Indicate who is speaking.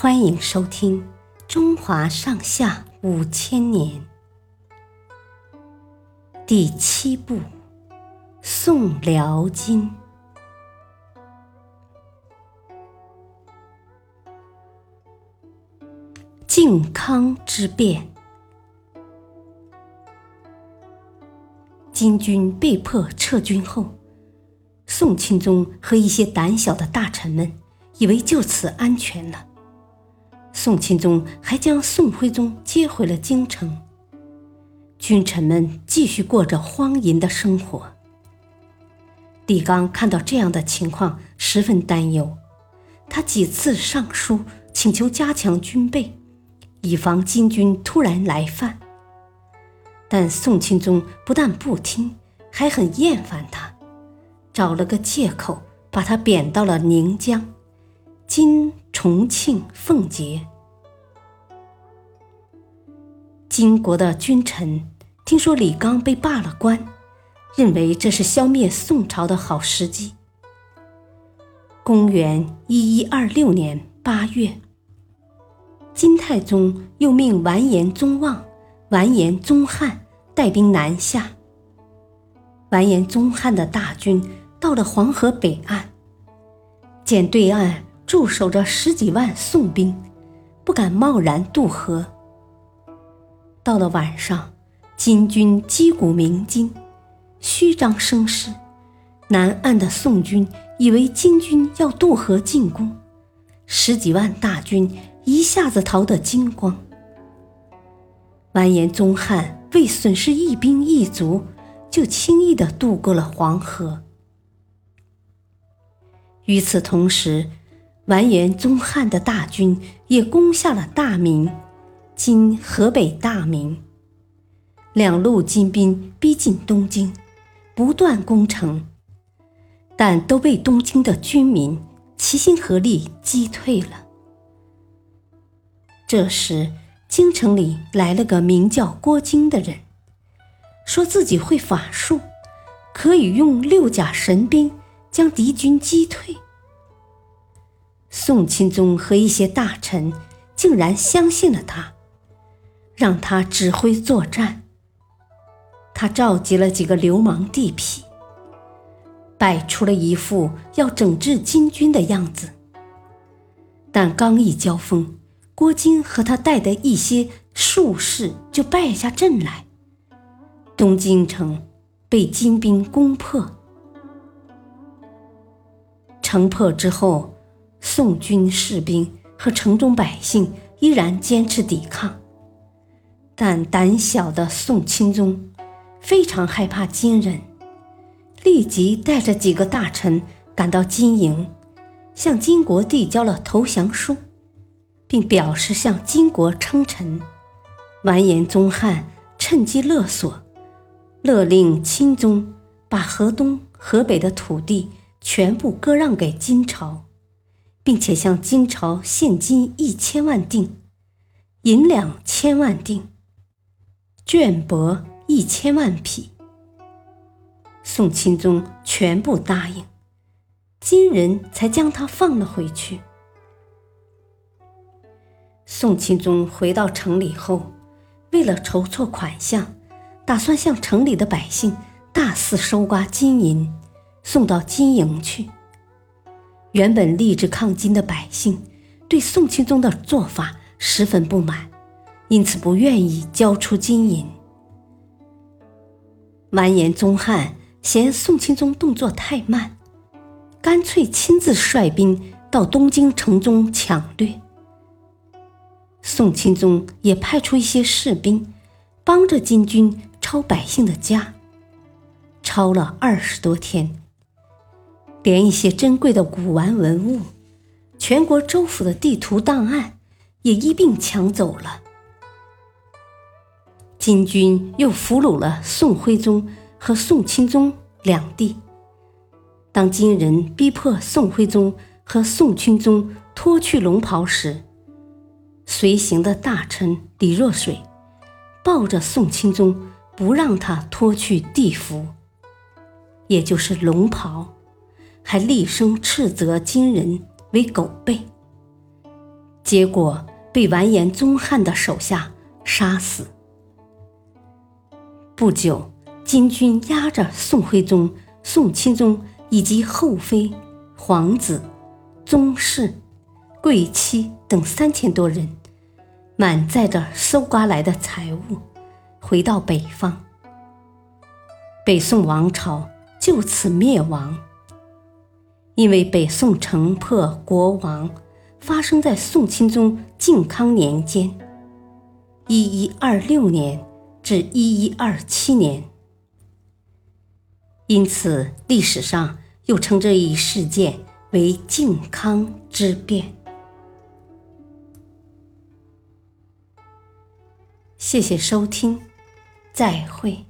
Speaker 1: 欢迎收听《中华上下五千年》第七部《宋辽金》。靖康之变，金军被迫撤军后，宋钦宗和一些胆小的大臣们以为就此安全了。宋钦宗还将宋徽宗接回了京城，君臣们继续过着荒淫的生活。李纲看到这样的情况，十分担忧，他几次上书请求加强军备，以防金军突然来犯。但宋钦宗不但不听，还很厌烦他，找了个借口把他贬到了宁江。今重庆奉节，金国的君臣听说李纲被罢了官，认为这是消灭宋朝的好时机。公元一一二六年八月，金太宗又命完颜宗望、完颜宗翰带兵南下。完颜宗翰的大军到了黄河北岸，见对岸。驻守着十几万宋兵，不敢贸然渡河。到了晚上，金军击鼓鸣金，虚张声势。南岸的宋军以为金军要渡河进攻，十几万大军一下子逃得精光。完颜宗翰为损失一兵一卒，就轻易地渡过了黄河。与此同时，完颜宗翰的大军也攻下了大名，今河北大名。两路金兵逼近东京，不断攻城，但都被东京的军民齐心合力击退了。这时，京城里来了个名叫郭京的人，说自己会法术，可以用六甲神兵将敌军击退。宋钦宗和一些大臣竟然相信了他，让他指挥作战。他召集了几个流氓地痞，摆出了一副要整治金军的样子。但刚一交锋，郭京和他带的一些术士就败下阵来，东京城被金兵攻破。城破之后。宋军士兵和城中百姓依然坚持抵抗，但胆小的宋钦宗非常害怕金人，立即带着几个大臣赶到金营，向金国递交了投降书，并表示向金国称臣。完颜宗翰趁机勒索，勒令钦宗把河东、河北的土地全部割让给金朝。并且向金朝现金一千万锭，银两千万锭，绢帛一千万匹。宋钦宗全部答应，金人才将他放了回去。宋钦宗回到城里后，为了筹措款项，打算向城里的百姓大肆收刮金银，送到金营去。原本立志抗金的百姓，对宋钦宗的做法十分不满，因此不愿意交出金银。完颜宗翰嫌宋钦宗动作太慢，干脆亲自率兵到东京城中抢掠。宋钦宗也派出一些士兵，帮着金军抄百姓的家，抄了二十多天。连一些珍贵的古玩文物、全国州府的地图档案也一并抢走了。金军又俘虏了宋徽宗和宋钦宗两帝。当金人逼迫宋徽宗和宋钦宗脱去龙袍时，随行的大臣李若水抱着宋钦宗，不让他脱去帝服，也就是龙袍。还厉声斥责金人为狗辈。结果被完颜宗翰的手下杀死。不久，金军押着宋徽宗、宋钦宗以及后妃、皇子、宗室、贵戚等三千多人，满载着搜刮来的财物，回到北方。北宋王朝就此灭亡。因为北宋城破国亡发生在宋钦宗靖康年间（一一二六年至一一二七年），因此历史上又称这一事件为靖康之变。谢谢收听，再会。